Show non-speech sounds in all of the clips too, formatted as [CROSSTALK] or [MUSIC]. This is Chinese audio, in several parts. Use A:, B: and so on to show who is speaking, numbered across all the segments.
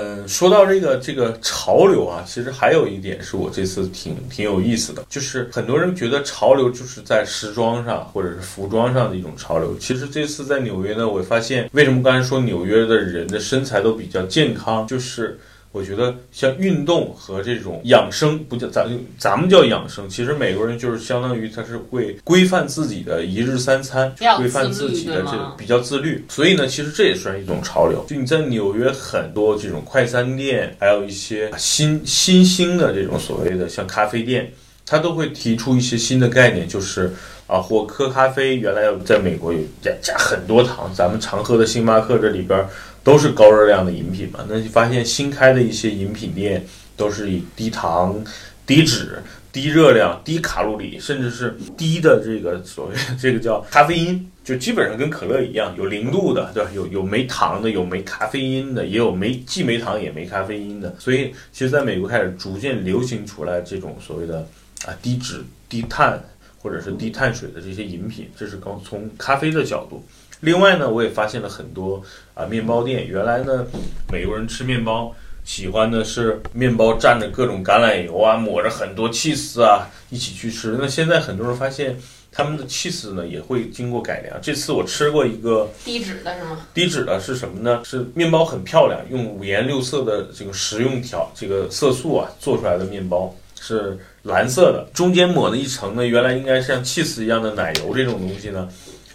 A: 嗯，说到这个这个潮流啊，其实还有一点是我这次挺挺有意思的，就是很多人觉得潮流就是在时装上或者是服装上的一种潮流。其实这次在纽约呢，我发现为什么刚才说纽约的人的身材都比较健康，就是。我觉得像运动和这种养生，不叫咱咱们叫养生，其实美国人就是相当于他是会规范自己的一日三餐，规范自己的这个比较自律。所以呢，其实这也算一种潮流。就你在纽约很多这种快餐店，还有一些新新兴的这种所谓的像咖啡店，他都会提出一些新的概念，就是啊，或喝咖啡原来在美国有加加很多糖，咱们常喝的星巴克这里边。都是高热量的饮品嘛？那你发现新开的一些饮品店都是以低糖、低脂、低热量、低卡路里，甚至是低的这个所谓 [LAUGHS] 这个叫咖啡因，就基本上跟可乐一样，有零度的，对吧？有有没糖的，有没咖啡因的，也有没既没糖也没咖啡因的。所以，其实在美国开始逐渐流行出来这种所谓的啊低脂、低碳或者是低碳水的这些饮品，这是刚从咖啡的角度。另外呢，我也发现了很多啊面包店。原来呢，美国人吃面包喜欢的是面包蘸着各种橄榄油啊，抹着很多 cheese 啊一起去吃。那现在很多人发现他们的 cheese 呢也会经过改良。这次我吃过一个
B: 低脂的是吗？
A: 低脂的是什么呢？是面包很漂亮，用五颜六色的这个食用调这个色素啊做出来的面包是蓝色的，中间抹了一层呢，原来应该像 cheese 一样的奶油这种东西呢。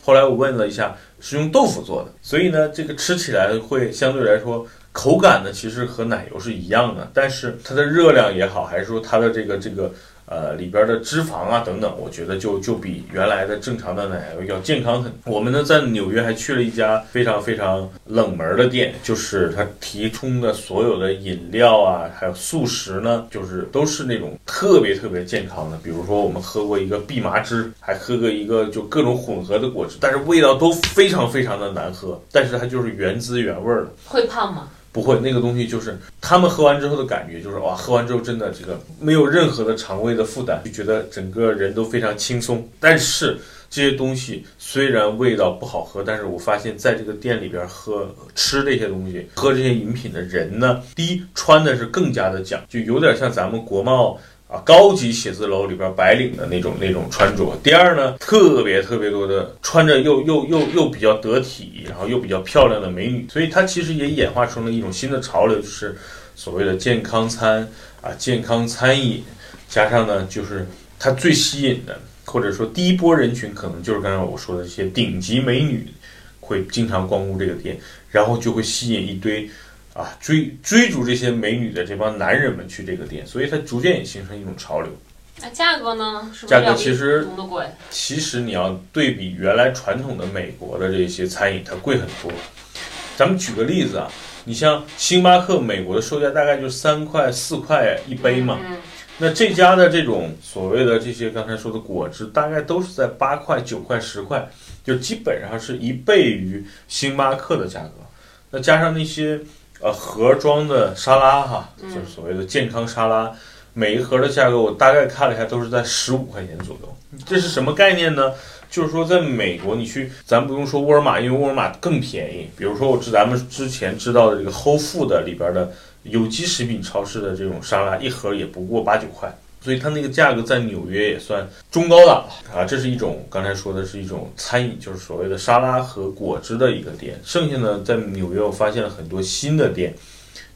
A: 后来我问了一下。是用豆腐做的，所以呢，这个吃起来会相对来说口感呢，其实和奶油是一样的，但是它的热量也好，还是说它的这个这个。呃，里边的脂肪啊等等，我觉得就就比原来的正常的奶油要健康很。我们呢在纽约还去了一家非常非常冷门的店，就是他提供的所有的饮料啊，还有速食呢，就是都是那种特别特别健康的。比如说我们喝过一个蓖麻汁，还喝过一个就各种混合的果汁，但是味道都非常非常的难喝，但是它就是原汁原味的。
B: 会胖吗？
A: 不会，那个东西就是他们喝完之后的感觉，就是哇，喝完之后真的这个没有任何的肠胃的负担，就觉得整个人都非常轻松。但是这些东西虽然味道不好喝，但是我发现在这个店里边喝吃这些东西、喝这些饮品的人呢，第一穿的是更加的讲究有点像咱们国贸。啊，高级写字楼里边白领的那种那种穿着。第二呢，特别特别多的穿着又又又又比较得体，然后又比较漂亮的美女。所以它其实也演化成了一种新的潮流，就是所谓的健康餐啊，健康餐饮。加上呢，就是它最吸引的，或者说第一波人群，可能就是刚才我说的这些顶级美女，会经常光顾这个店，然后就会吸引一堆。啊，追追逐这些美女的这帮男人们去这个店，所以它逐渐也形成一种潮流。
B: 那价格呢？
A: 价格其实。其实你要对比原来传统的美国的这些餐饮，它贵很多。咱们举个例子啊，你像星巴克，美国的售价大概就三块四块一杯嘛。
B: 嗯。
A: 那这家的这种所谓的这些刚才说的果汁，大概都是在八块九块十块，就基本上是一倍于星巴克的价格。那加上那些。呃，盒装的沙拉哈，就是所谓的健康沙拉，每一盒的价格我大概看了一下，都是在十五块钱左右。这是什么概念呢？就是说，在美国你去，咱不用说沃尔玛，因为沃尔玛更便宜。比如说，我知咱们之前知道的这个 Whole Food 里边的有机食品超市的这种沙拉，一盒也不过八九块。所以它那个价格在纽约也算中高档了啊，这是一种刚才说的是一种餐饮，就是所谓的沙拉和果汁的一个店。剩下呢，在纽约我发现了很多新的店，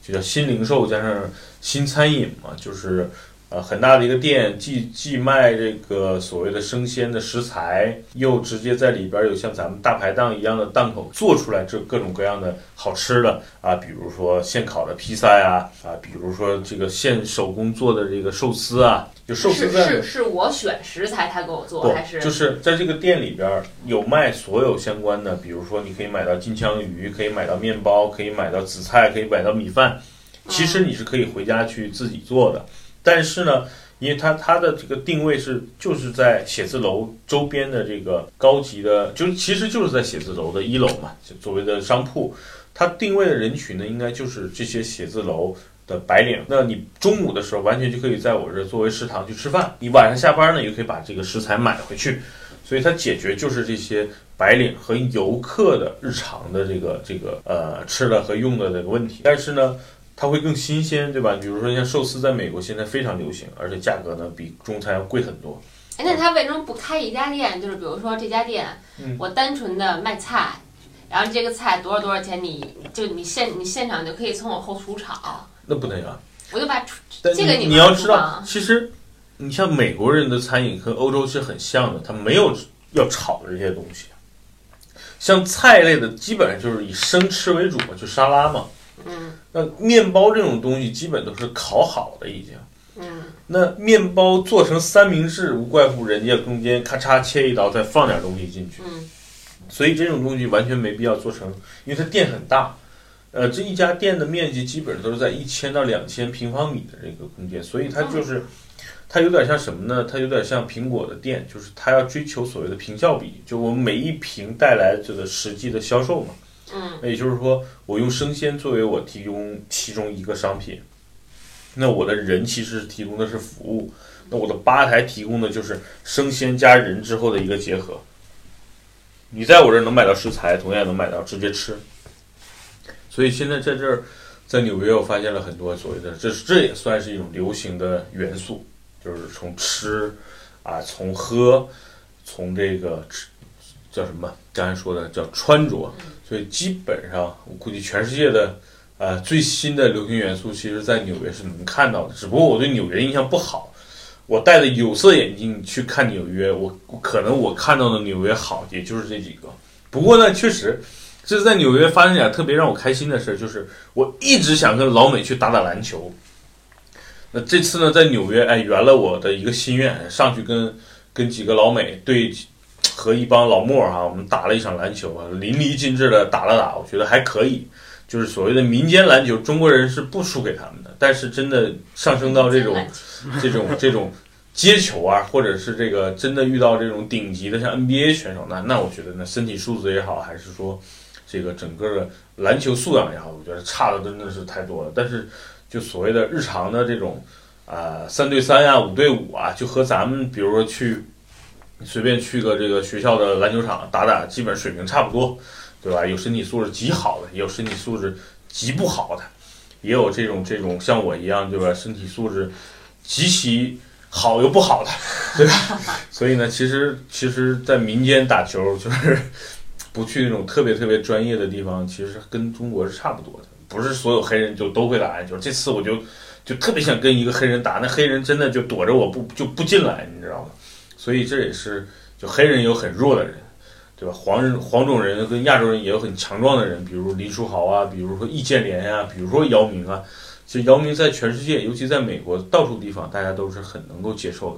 A: 就叫新零售加上新餐饮嘛，就是。呃，很大的一个店，既既卖这个所谓的生鲜的食材，又直接在里边有像咱们大排档一样的档口做出来这各种各样的好吃的啊，比如说现烤的披萨呀，啊，比如说这个现手工做的这个寿司啊，就寿司
B: 是是我选食材他给我做，还是
A: 就是在这个店里边有卖所有相关的，比如说你可以买到金枪鱼，可以买到面包，可以买到紫菜，可以买到米饭，其实你是可以回家去自己做的。但是呢，因为它它的这个定位是就是在写字楼周边的这个高级的，就其实就是在写字楼的一楼嘛，所谓的商铺，它定位的人群呢，应该就是这些写字楼的白领。那你中午的时候完全就可以在我这作为食堂去吃饭，你晚上下班呢也可以把这个食材买回去，所以它解决就是这些白领和游客的日常的这个这个呃吃的和用的这个问题。但是呢。它会更新鲜，对吧？比如说像寿司，在美国现在非常流行，而且价格呢比中餐要贵很多。
B: 哎，那他为什么不开一家店？就是比如说这家店，
A: 嗯
B: 我单纯的卖菜，然后这个菜多少多少钱，你就你现你现场就可以从我后厨炒，
A: 那不能啊！
B: 我就把这个你
A: 你要知道其实你像美国人的餐饮和欧洲是很像的，他没有要炒的这些东西。像菜类的，基本上就是以生吃为主嘛，就沙拉嘛。
B: 嗯
A: 那面包这种东西，基本都是烤好的已经。
B: 嗯
A: 那面包做成三明治，无怪乎人家中间咔嚓切一刀，再放点东西进去。
B: 嗯
A: 所以这种东西完全没必要做成，因为它店很大，呃，这一家店的面积基本上都是在一千到两千平方米的这个空间，所以它就是，它有点像什么呢？它有点像苹果的店，就是它要追求所谓的平效比，就我们每一瓶带来这个实际的销售嘛。
B: 嗯
A: 那也就是说，我用生鲜作为我提供其中一个商品，那我的人其实提供的是服务，那我的吧台提供的就是生鲜加人之后的一个结合。你在我这儿能买到食材，同样也能买到直接吃。所以现在在这儿，在纽约，我发现了很多所谓的，这是这也算是一种流行的元素，就是从吃啊，从喝，从这个吃叫什么？刚才说的叫穿着，所以基本上我估计全世界的呃最新的流行元素，其实在纽约是能看到的。只不过我对纽约印象不好，我戴着有色眼镜去看纽约，我可能我看到的纽约好，也就是这几个。不过呢，确实这是在纽约发生点特别让我开心的事，就是我一直想跟老美去打打篮球。那这次呢，在纽约，哎，圆了我的一个心愿，上去跟跟几个老美对和一帮老莫哈、我们打了一场篮球啊，淋漓尽致的打了打，我觉得还可以。就是所谓的民间篮球，中国人是不输给他们的，但是真的上升到这种 [LAUGHS] 这种这种接球啊，或者是这个真的遇到这种顶级的像 NBA 选手，那那我觉得呢，身体素质也好，还是说这个整个的篮球素养也好，我觉得差的真的是太多了。但是就所谓的日常的这种啊、三对三呀、五对五啊，就和咱们比如说去随便去个这个学校的篮球场打打，基本水平差不多，对吧？有身体素质极好的，也有身体素质极不好的，也有这种这种像我一样，对吧？身体素质极其好又不好的，对吧？[LAUGHS] 所以呢，其实其实，在民间打球就是 [LAUGHS] 不去那种特别特别专业的地方，其实跟中国是差不多的。不是所有黑人就都会打篮球。这次我就就特别想跟一个黑人打，那黑人真的就躲着我不就不进来，你知道吗？所以这也是就黑人有很弱的人，对吧？黄人黄种人跟亚洲人也有很强壮的人，比如林书豪啊，比如说易建联呀、比如说姚明啊。其实姚明在全世界，尤其在美国，到处地方大家都是很能够接受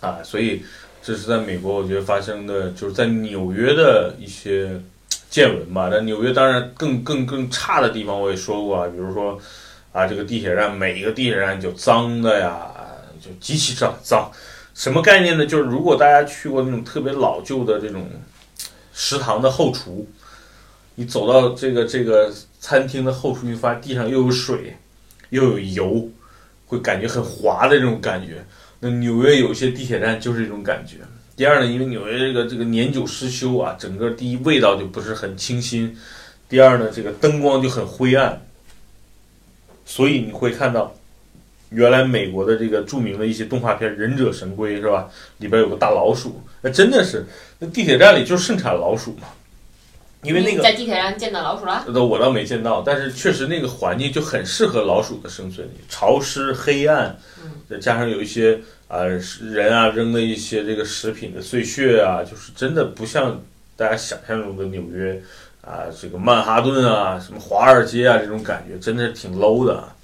A: 的，啊，所以这是在美国我觉得发生的，就是在纽约的一些见闻吧。但纽约当然更更更差的地方我也说过啊，比如说啊，这个地铁站每一个地铁站就脏的呀，就极其脏脏。什么概念呢？就是如果大家去过那种特别老旧的这种食堂的后厨，你走到这个这个餐厅的后厨，你发现地上又有水，又有油，会感觉很滑的这种感觉。那纽约有一些地铁站就是这种感觉。第二呢，因为纽约这个这个年久失修啊，整个第一味道就不是很清新，第二呢，这个灯光就很灰暗，所以你会看到，原来美国的这个著名的一些动画片《忍者神龟》是吧？里边有个大老鼠，那真的是，那地铁站里就盛产老鼠嘛。因为那个
B: 你在地铁站见到老鼠了？
A: 那我倒没见到，但是确实那个环境就很适合老鼠的生存，潮湿黑暗，再加上有一些啊、人啊扔的一些这个食品的碎屑啊，就是真的不像大家想象中的纽约啊，这个曼哈顿啊，什么华尔街啊这种感觉，真的是挺 low 的啊。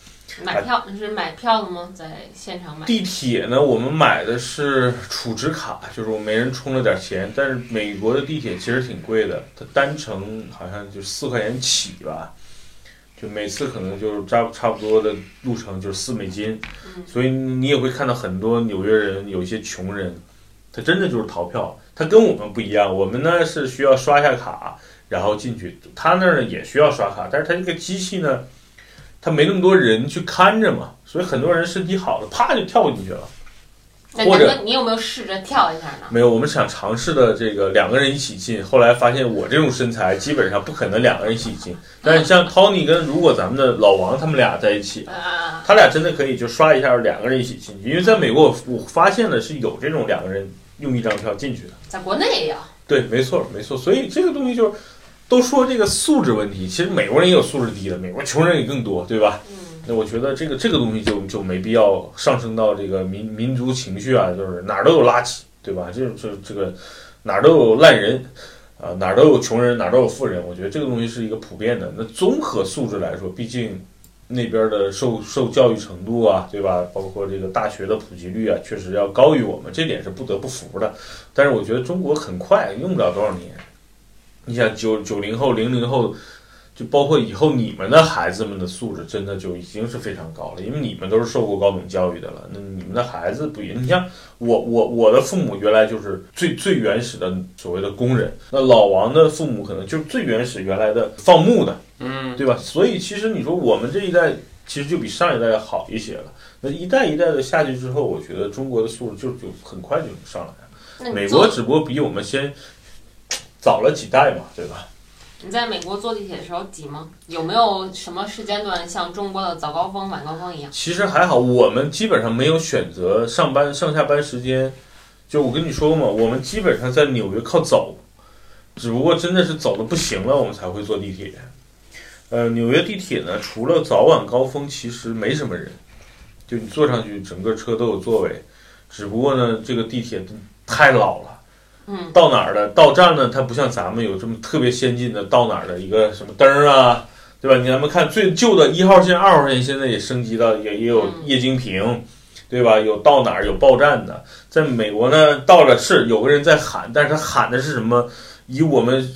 B: 买票你是买票的吗？在现场买？
A: 地铁呢，我们买的是储值卡，就是我每人充了点钱。但是美国的地铁其实挺贵的，它单程好像就四块钱起吧，就每次可能就是差差不多的路程就是四美金。所以你也会看到很多纽约人，有一些穷人，他真的就是逃票。他跟我们不一样，我们呢是需要刷一下卡然后进去，他那儿呢也需要刷卡，但是他这个机器呢。他没那么多人去看着嘛，所以很多人身体好了，啪就跳进去了。
B: 那
A: 或者
B: 你有没有试着跳一下呢？
A: 没有，我们想尝试的这个两个人一起进，后来发现我这种身材基本上不可能两个人一起进。但是像 Tony 跟如果咱们的老王他们俩在一起，
B: 啊，
A: 他俩真的可以就刷一下两个人一起进去，因为在美国我我发现了是有这种两个人用一张票进去的。
B: 在国内也有。
A: 对，没错没错，所以这个东西就是都说这个素质问题，其实美国人也有素质低的，美国穷人也更多，对吧？
B: 嗯，
A: 那我觉得这个这个东西就就没必要上升到这个民民族情绪啊，就是哪儿都有垃圾，对吧？这这这个哪儿都有烂人啊，哪儿都有穷人，哪儿都有富人。我觉得这个东西是一个普遍的。那综合素质来说，毕竟那边的受受教育程度啊，对吧？包括这个大学的普及率啊，确实要高于我们，这点是不得不服的。但是我觉得中国很快，用不了多少年。你想九九零后、零零后。就包括以后你们的孩子们的素质，真的就已经是非常高了，因为你们都是受过高等教育的了。那你们的孩子不一样，你像我我我的父母原来就是最最原始的所谓的工人，那老王的父母可能就是最原始原来的放牧的，
C: 嗯，
A: 对吧？所以其实你说我们这一代其实就比上一代要好一些了。那一代一代的下去之后，我觉得中国的素质就就很快就能上来了。美国只不过比我们先早了几代嘛，对吧？
B: 你在美国坐地铁的时候挤吗？有没有什么时间段像中国的早高峰、晚高峰一样？
A: 其实还好，我们基本上没有选择上班上下班时间。就我跟你说嘛，我们基本上在纽约靠走，只不过真的是走的不行了，我们才会坐地铁。呃，纽约地铁呢，除了早晚高峰，其实没什么人，就你坐上去，整个车都有座位。只不过呢，这个地铁太老了。
B: 嗯，
A: 到哪儿的到站呢？它不像咱们有这么特别先进的到哪儿的一个什么灯啊，对吧？你咱们看最旧的一号线、二号线，现在也升级到也也有液晶屏，对吧？有到哪儿有报站的。在美国呢，到了是有个人在喊，但是他喊的是什么？以我们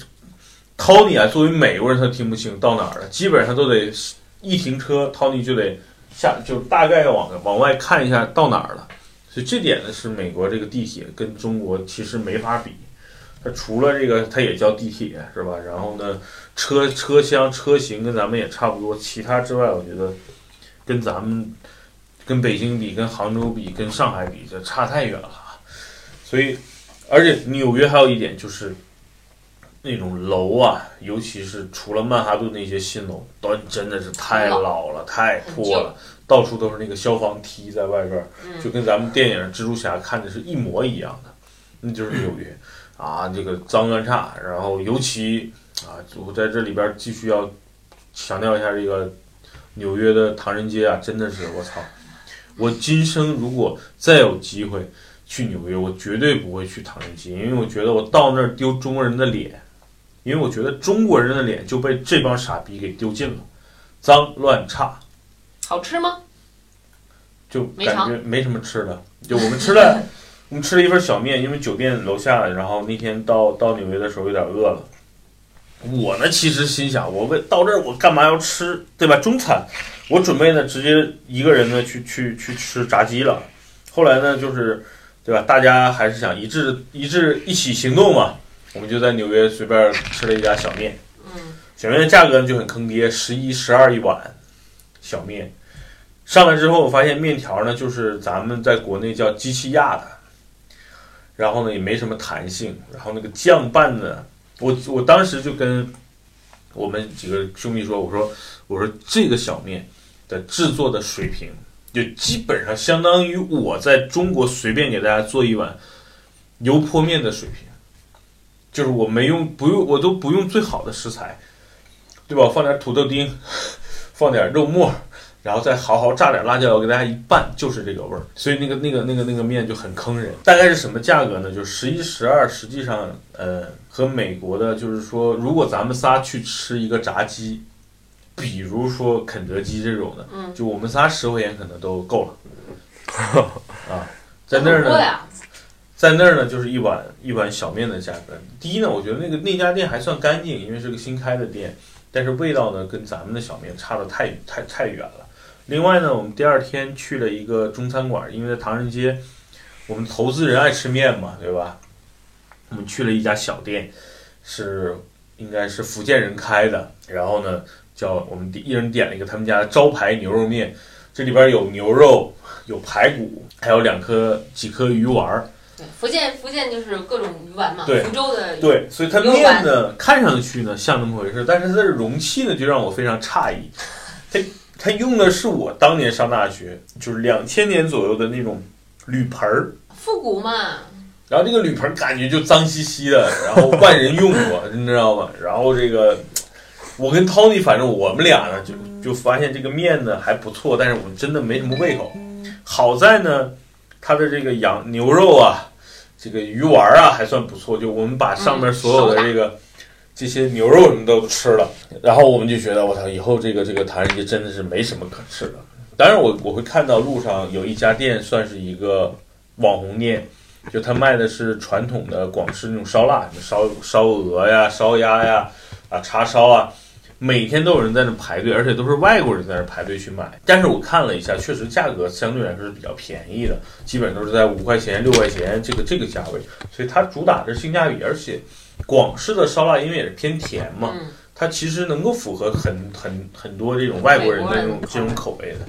A: Tony 啊，作为美国人，他听不清到哪儿了，基本上都得一停车，Tony 就得下，就大概往往外看一下到哪儿了。就这点呢，是美国这个地铁跟中国其实没法比。它除了这个，它也叫地铁，是吧？然后呢，车车厢车型跟咱们也差不多，其他之外，我觉得跟咱们跟北京比、跟杭州比、跟上海比，这差太远了。所以，而且纽约还有一点就是，那种楼啊，尤其是除了曼哈顿那些新楼，都真的是太老了、太破了，到处都是那个消防梯在外边儿。就
B: 嗯，
A: 跟咱们电影《蜘蛛侠》看的是一模一样的，那就是纽约啊，这个脏乱差，然后尤其啊，我在这里边继续要强调一下这个纽约的唐人街啊，真的是我操！我今生如果再有机会去纽约，我绝对不会去唐人街，因为我觉得我到那儿丢中国人的脸，因为我觉得中国人的脸就被这帮傻逼给丢尽了，脏乱差。
B: 好吃吗？
A: 就感觉没什么吃的。就我们吃了，[LAUGHS] 我们吃了一份小面，因为酒店楼下，然后那天到到纽约的时候有点饿了。我呢，其实心想，我为到这儿我干嘛要吃，对吧？中餐，我准备呢直接一个人呢去去去吃炸鸡了。后来呢，就是对吧？大家还是想一致一致一起行动嘛，我们就在纽约随便吃了一家小面。
B: 嗯，
A: 小面的价格呢就很坑爹，十一、十二一碗小面。上来之后，我发现面条呢就是咱们在国内叫机器压的，然后呢也没什么弹性，然后那个酱拌的，我我当时就跟我们几个兄弟说，我说我说这个小面的制作的水平，就基本上相当于我在中国随便给大家做一碗油泼面的水平，就是我没用不用我都不用最好的食材，对吧？放点土豆丁，[LAUGHS] 放点肉末，然后再好好炸点辣椒油，给大家一拌，就是这个味儿。所以那个那个那个那个面就很坑人。大概是什么价格呢？就十一十二，实际上呃和美国的，就是说，如果咱们仨去吃一个炸鸡，比如说肯德基这种的，
B: 嗯
A: 就我们仨十块钱可能都够了。[LAUGHS] 啊，在那儿呢在那儿呢，就是一碗一碗小面的价格。第一呢，我觉得那个那家店还算干净，因为是个新开的店，但是味道呢跟咱们的小面差的太太太远了。另外呢，我们第二天去了一个中餐馆，因为在唐人街，我们投资人爱吃面嘛，对吧？我们去了一家小店，是应该是福建人开的，然后呢，叫我们一人点了一个他们家的招牌牛肉面，这里边有牛肉、有排骨，还有两颗几颗鱼丸儿。
B: 对，福建福建就是各种鱼丸嘛，
A: 对
B: 福州的
A: 对，所以它面呢看上去呢像那么回事，但是它的容器呢就让我非常诧异。它它用的是我当年上大学就是两千年左右的那种铝盆儿，
B: 复古嘛，
A: 然后这个铝盆儿感觉就脏兮兮的，然后万人用过，[LAUGHS] 你知道吗？然后这个我跟 Tony 反正我们俩呢就就发现这个面呢还不错，但是我真的没什么胃口。好在呢，它的这个羊牛肉啊，这个鱼丸儿啊还算不错，就我们把上面所有的这个。这些牛肉什么都吃了，然后我们就觉得我操，以后这个这个唐人街真的是没什么可吃的。当然我我会看到路上有一家店算是一个网红店，就他卖的是传统的广式那种烧腊，什么烧烧鹅呀、烧鸭呀、啊叉烧啊，每天都有人在那排队，而且都是外国人在那排队去买。但是我看了一下，确实价格相对来说是比较便宜的，基本都是在五块钱、六块钱这个这个价位，所以它主打的是性价比，而且。广式的烧腊因为也是偏甜嘛，它其实能够符合很很很多这种外国人的这种这种口味的。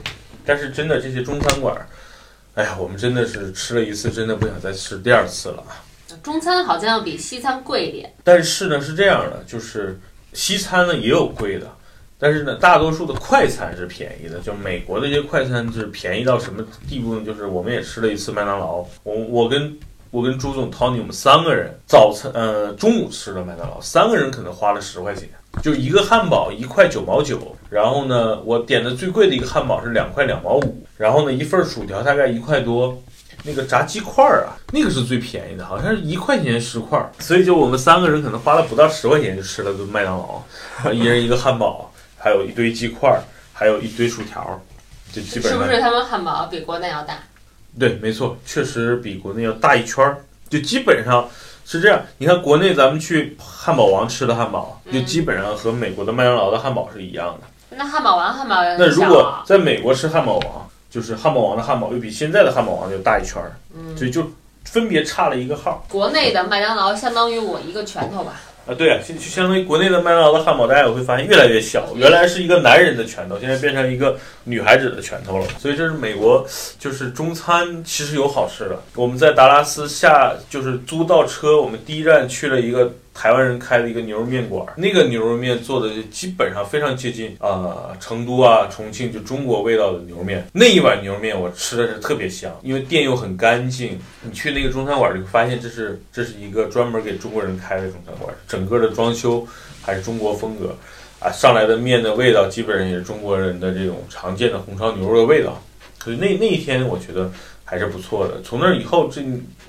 A: 但是真的这些中餐馆，哎呀，我们真的是吃了一次，真的不想再吃第二次了。
B: 中餐好像要比西餐贵一点。
A: 但是呢是这样的，就是西餐呢也有贵的，但是呢大多数的快餐是便宜的。就美国的这些快餐是便宜到什么地步呢？就是我们也吃了一次麦当劳，我我跟。我跟朱总、Tony，我们三个人早餐，呃，中午吃的麦当劳，三个人可能花了十块钱，就一个汉堡一块九毛九，然后呢，我点的最贵的一个汉堡是两块两毛五，然后呢，一份薯条大概一块多，那个炸鸡块儿啊，那个是最便宜的，好像是一块钱十块，所以就我们三个人可能花了不到十块钱就吃了顿麦当劳，一人一个汉堡，还有一堆鸡块，还有一堆薯条，就基本上
B: 是不是他们汉堡比国内要大？
A: 对，没错，确实比国内要大一圈儿，就基本上是这样。你看国内咱们去汉堡王吃的汉堡，就基本上和美国的麦当劳的汉堡是一样的。
B: 那汉堡王汉堡
A: 那如果在美国吃汉堡王，就是汉堡王的汉堡又比现在的汉堡王就大一圈儿，所以就分别差了一个号。
B: 国内的麦当劳相当于我一个拳头吧。
A: 啊，对啊，就就相当于国内的麦当劳的汉堡，大家也会发现越来越小。原来是一个男人的拳头，现在变成一个女孩子的拳头了。所以这是美国，就是中餐其实有好吃的。我们在达拉斯下就是租到车，我们第一站去了一个。台湾人开的一个牛肉面馆，那个牛肉面做的基本上非常接近啊成都啊重庆就中国味道的牛肉面。那一碗牛肉面我吃的是特别香，因为店又很干净。你去那个中餐馆就发现这是这是一个专门给中国人开的中餐馆，整个的装修还是中国风格啊，上来的面的味道基本上也是中国人的这种常见的红烧牛肉的味道。所以那那一天我觉得。还是不错的。从那以后，这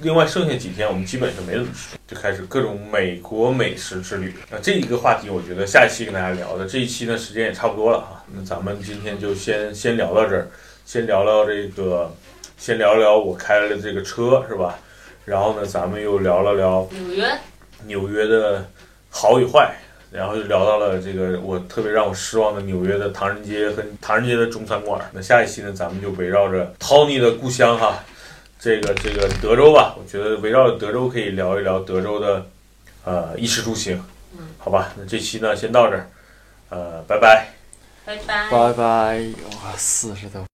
A: 另外剩下几天，我们基本上没怎么吃，就开始各种美国美食之旅。那这一个话题，我觉得下一期跟大家聊的。这一期呢，时间也差不多了哈。那咱们今天就先先聊到这儿，先聊聊这个，先聊聊我开了这个车是吧？然后呢，咱们又聊了聊
B: 纽约，
A: 纽约的好与坏。然后就聊到了这个我特别让我失望的纽约的唐人街和唐人街的中餐馆。那下一期呢，咱们就围绕着 Tony 的故乡哈，这个这个德州吧，我觉得围绕着德州可以聊一聊德州的呃衣食住行。
B: 嗯，
A: 好吧，那这期呢先到这儿，呃，拜拜，
B: 拜拜，
C: 拜拜，哇，四十多。